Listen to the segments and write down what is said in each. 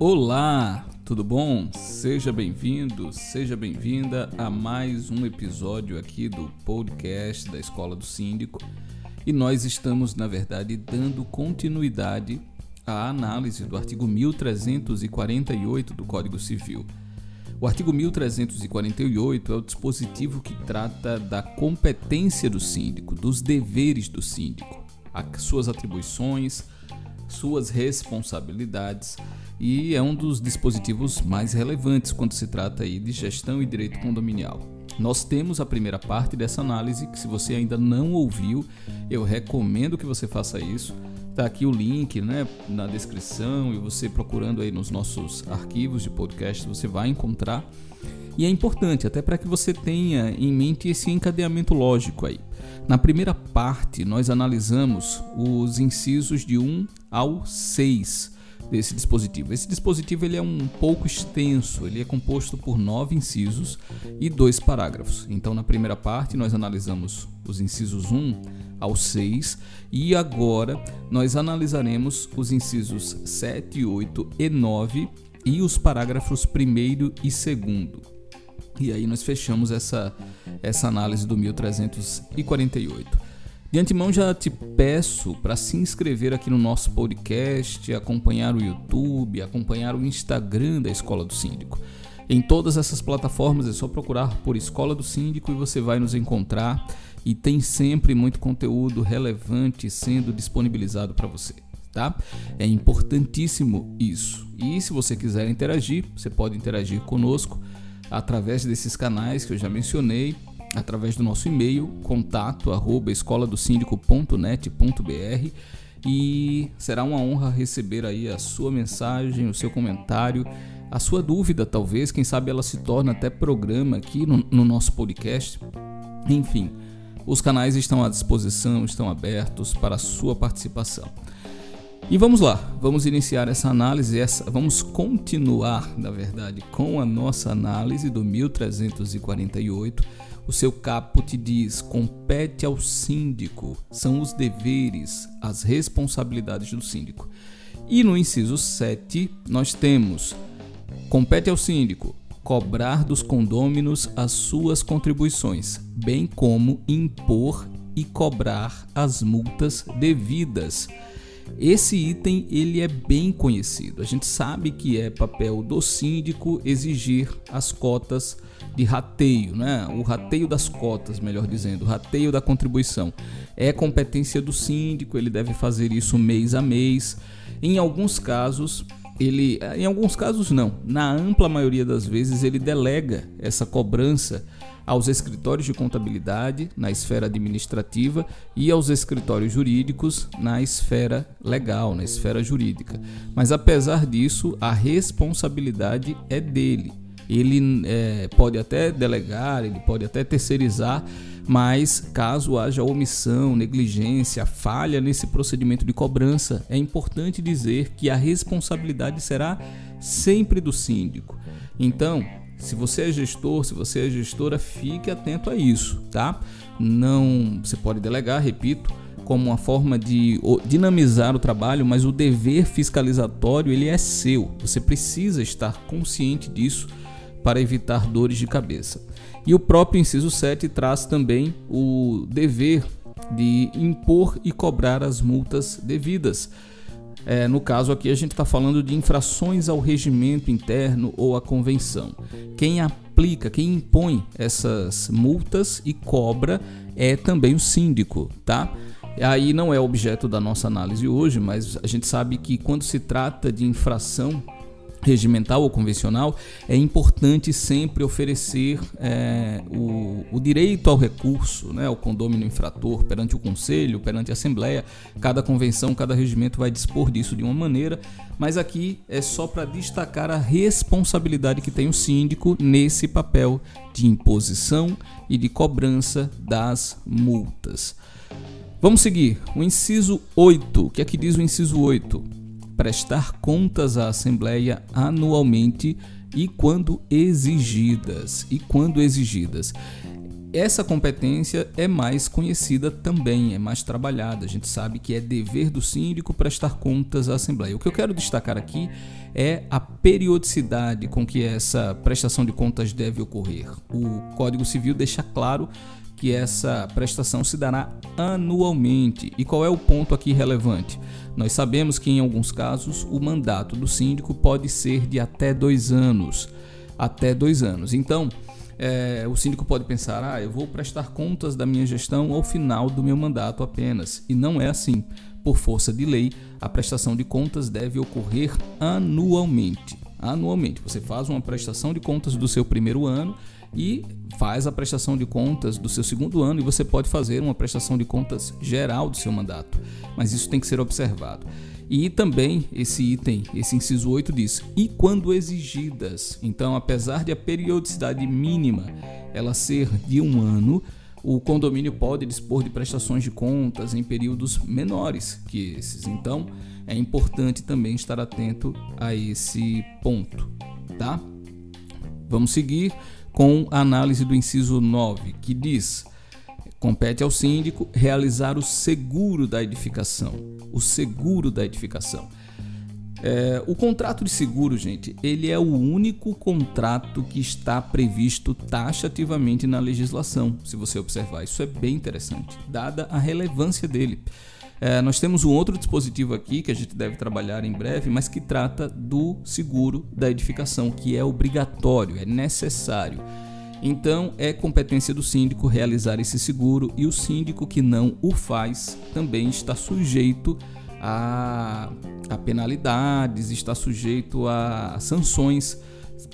Olá, tudo bom? Seja bem-vindo, seja bem-vinda a mais um episódio aqui do podcast da Escola do Síndico. E nós estamos, na verdade, dando continuidade à análise do artigo 1348 do Código Civil. O artigo 1348 é o dispositivo que trata da competência do síndico, dos deveres do síndico, as suas atribuições, suas responsabilidades e é um dos dispositivos mais relevantes quando se trata aí de gestão e direito condominial. Nós temos a primeira parte dessa análise que se você ainda não ouviu, eu recomendo que você faça isso. Está aqui o link né, na descrição e você procurando aí nos nossos arquivos de podcast você vai encontrar. E é importante até para que você tenha em mente esse encadeamento lógico aí. Na primeira parte, nós analisamos os incisos de 1 ao 6 desse dispositivo. Esse dispositivo ele é um pouco extenso, ele é composto por nove incisos e dois parágrafos. Então, na primeira parte, nós analisamos os incisos 1 ao 6 e agora nós analisaremos os incisos 7, 8 e 9 e os parágrafos 1 e 2. E aí nós fechamos essa, essa análise do 1348. De antemão já te peço para se inscrever aqui no nosso podcast, acompanhar o YouTube, acompanhar o Instagram da Escola do Síndico. Em todas essas plataformas é só procurar por Escola do Síndico e você vai nos encontrar e tem sempre muito conteúdo relevante sendo disponibilizado para você, tá? É importantíssimo isso. E se você quiser interagir, você pode interagir conosco através desses canais que eu já mencionei, através do nosso e-mail contato arroba escoladosíndico.net.br e será uma honra receber aí a sua mensagem, o seu comentário, a sua dúvida talvez, quem sabe ela se torna até programa aqui no, no nosso podcast. Enfim, os canais estão à disposição, estão abertos para a sua participação. E vamos lá, vamos iniciar essa análise, essa, vamos continuar, na verdade, com a nossa análise do 1348. O seu caput diz: compete ao síndico, são os deveres, as responsabilidades do síndico. E no inciso 7, nós temos: compete ao síndico cobrar dos condôminos as suas contribuições, bem como impor e cobrar as multas devidas esse item ele é bem conhecido. A gente sabe que é papel do síndico exigir as cotas de rateio, né? O rateio das cotas, melhor dizendo, o rateio da contribuição. É competência do síndico, ele deve fazer isso mês a mês. Em alguns casos, ele, em alguns casos não, na ampla maioria das vezes ele delega essa cobrança aos escritórios de contabilidade na esfera administrativa e aos escritórios jurídicos na esfera legal, na esfera jurídica. Mas apesar disso, a responsabilidade é dele. Ele é, pode até delegar, ele pode até terceirizar, mas caso haja omissão, negligência, falha nesse procedimento de cobrança, é importante dizer que a responsabilidade será sempre do síndico. Então, se você é gestor, se você é gestora, fique atento a isso, tá? Não, você pode delegar, repito, como uma forma de dinamizar o trabalho, mas o dever fiscalizatório ele é seu. Você precisa estar consciente disso para evitar dores de cabeça. E o próprio inciso 7 traz também o dever de impor e cobrar as multas devidas. É, no caso aqui, a gente está falando de infrações ao regimento interno ou à convenção. Quem aplica, quem impõe essas multas e cobra é também o síndico, tá? Aí não é objeto da nossa análise hoje, mas a gente sabe que quando se trata de infração regimental ou convencional, é importante sempre oferecer é, o, o, direito ao recurso, né, ao condômino infrator perante o conselho, perante a assembleia. Cada convenção, cada regimento vai dispor disso de uma maneira, mas aqui é só para destacar a responsabilidade que tem o síndico nesse papel de imposição e de cobrança das multas. Vamos seguir. O inciso 8. O que é que diz o inciso 8? Prestar contas à Assembleia anualmente e quando exigidas. E quando exigidas. essa competência é mais conhecida também, é mais trabalhada. A gente sabe que é dever do síndico prestar contas à Assembleia. O que eu quero destacar aqui é a periodicidade com que essa prestação de contas deve ocorrer. O Código Civil deixa claro que essa prestação se dará anualmente. E qual é o ponto aqui relevante? Nós sabemos que em alguns casos o mandato do síndico pode ser de até dois anos. Até dois anos. Então, é, o síndico pode pensar: ah, eu vou prestar contas da minha gestão ao final do meu mandato apenas. E não é assim. Por força de lei, a prestação de contas deve ocorrer anualmente. Anualmente. Você faz uma prestação de contas do seu primeiro ano e faz a prestação de contas do seu segundo ano e você pode fazer uma prestação de contas geral do seu mandato. Mas isso tem que ser observado. E também esse item, esse inciso 8 diz: "E quando exigidas". Então, apesar de a periodicidade mínima ela ser de um ano, o condomínio pode dispor de prestações de contas em períodos menores que esses. Então, é importante também estar atento a esse ponto, tá? Vamos seguir com a análise do inciso 9, que diz: Compete ao síndico realizar o seguro da edificação. O seguro da edificação. É, o contrato de seguro, gente, ele é o único contrato que está previsto taxativamente na legislação. Se você observar, isso é bem interessante, dada a relevância dele. É, nós temos um outro dispositivo aqui que a gente deve trabalhar em breve, mas que trata do seguro da edificação, que é obrigatório, é necessário. Então, é competência do síndico realizar esse seguro e o síndico que não o faz também está sujeito a, a penalidades, está sujeito a sanções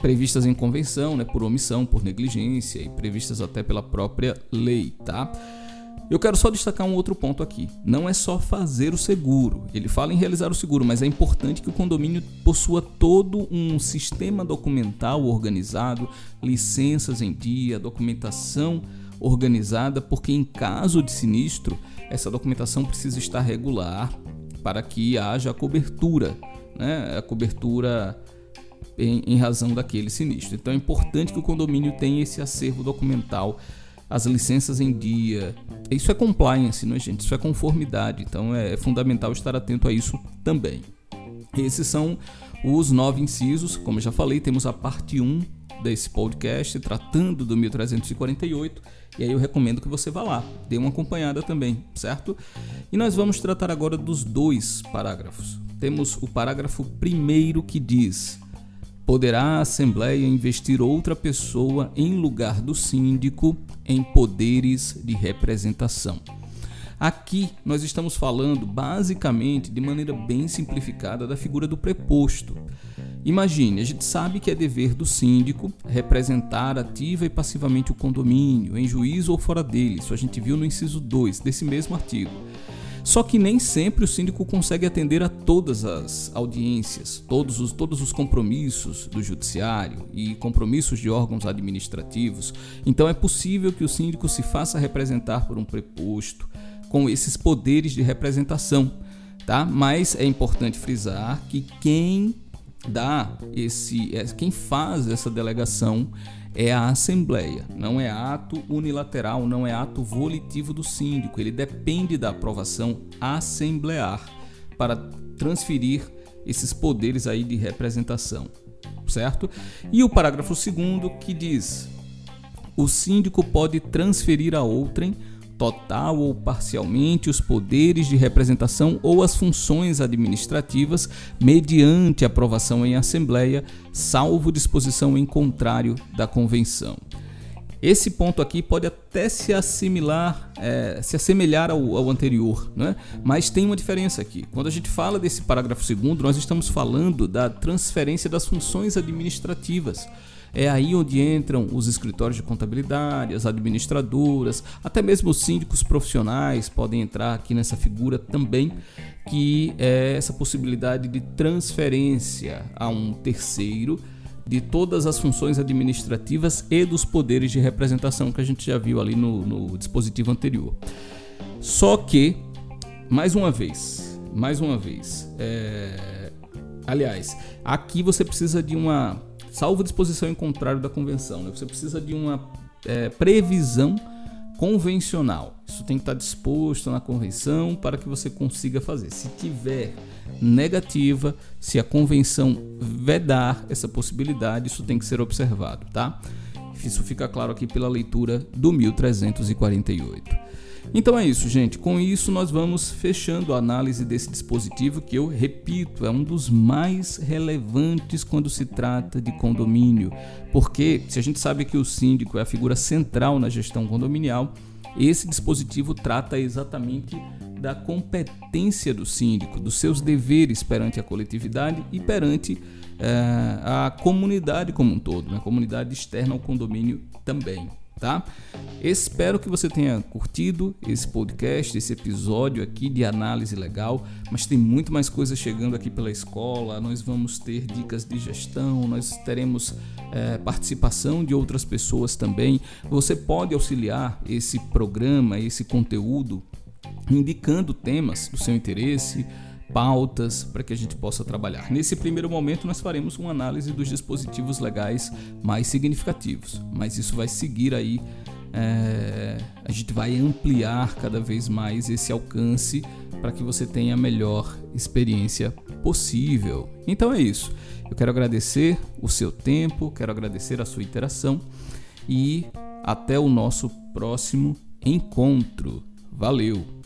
previstas em convenção, né, por omissão, por negligência e previstas até pela própria lei, tá? Eu quero só destacar um outro ponto aqui. Não é só fazer o seguro. Ele fala em realizar o seguro, mas é importante que o condomínio possua todo um sistema documental organizado, licenças em dia, documentação organizada, porque em caso de sinistro, essa documentação precisa estar regular para que haja a cobertura, né? A cobertura em, em razão daquele sinistro. Então é importante que o condomínio tenha esse acervo documental as licenças em dia. Isso é compliance, não é, gente? Isso é conformidade. Então é, é fundamental estar atento a isso também. Esses são os nove incisos. Como eu já falei, temos a parte 1 desse podcast tratando do 1348. E aí eu recomendo que você vá lá, dê uma acompanhada também, certo? E nós vamos tratar agora dos dois parágrafos. Temos o parágrafo primeiro que diz: Poderá a Assembleia investir outra pessoa em lugar do síndico em poderes de representação. Aqui nós estamos falando basicamente de maneira bem simplificada da figura do preposto. Imagine, a gente sabe que é dever do síndico representar ativa e passivamente o condomínio, em juízo ou fora dele. Isso a gente viu no inciso 2 desse mesmo artigo. Só que nem sempre o síndico consegue atender a todas as audiências, todos os, todos os compromissos do judiciário e compromissos de órgãos administrativos. Então é possível que o síndico se faça representar por um preposto com esses poderes de representação, tá? Mas é importante frisar que quem dá esse, é, quem faz essa delegação é a Assembleia, não é ato unilateral, não é ato volitivo do síndico, ele depende da aprovação assemblear para transferir esses poderes aí de representação, certo? E o parágrafo segundo que diz: o síndico pode transferir a outrem total ou parcialmente os poderes de representação ou as funções administrativas mediante aprovação em assembleia, salvo disposição em contrário da convenção. Esse ponto aqui pode até se assimilar, é, se assemelhar ao, ao anterior, né? mas tem uma diferença aqui. Quando a gente fala desse parágrafo segundo, nós estamos falando da transferência das funções administrativas. É aí onde entram os escritórios de contabilidade, as administradoras, até mesmo os síndicos profissionais podem entrar aqui nessa figura também, que é essa possibilidade de transferência a um terceiro de todas as funções administrativas e dos poderes de representação que a gente já viu ali no, no dispositivo anterior. Só que, mais uma vez, mais uma vez, é... aliás, aqui você precisa de uma salvo disposição em contrário da convenção. Né? Você precisa de uma é, previsão convencional. Isso tem que estar disposto na correção para que você consiga fazer. Se tiver negativa, se a convenção vedar essa possibilidade, isso tem que ser observado, tá? Isso fica claro aqui pela leitura do 1348. Então é isso, gente. Com isso, nós vamos fechando a análise desse dispositivo que eu repito, é um dos mais relevantes quando se trata de condomínio. Porque se a gente sabe que o síndico é a figura central na gestão condominial, esse dispositivo trata exatamente da competência do síndico, dos seus deveres perante a coletividade e perante é, a comunidade como um todo, né? a comunidade externa ao condomínio também. Tá? Espero que você tenha curtido esse podcast, esse episódio aqui de análise legal, mas tem muito mais coisa chegando aqui pela escola. Nós vamos ter dicas de gestão, nós teremos é, participação de outras pessoas também. Você pode auxiliar esse programa, esse conteúdo, indicando temas do seu interesse pautas para que a gente possa trabalhar. Nesse primeiro momento, nós faremos uma análise dos dispositivos legais mais significativos, mas isso vai seguir aí. É, a gente vai ampliar cada vez mais esse alcance para que você tenha a melhor experiência possível. Então é isso. Eu quero agradecer o seu tempo, quero agradecer a sua interação e até o nosso próximo encontro. Valeu!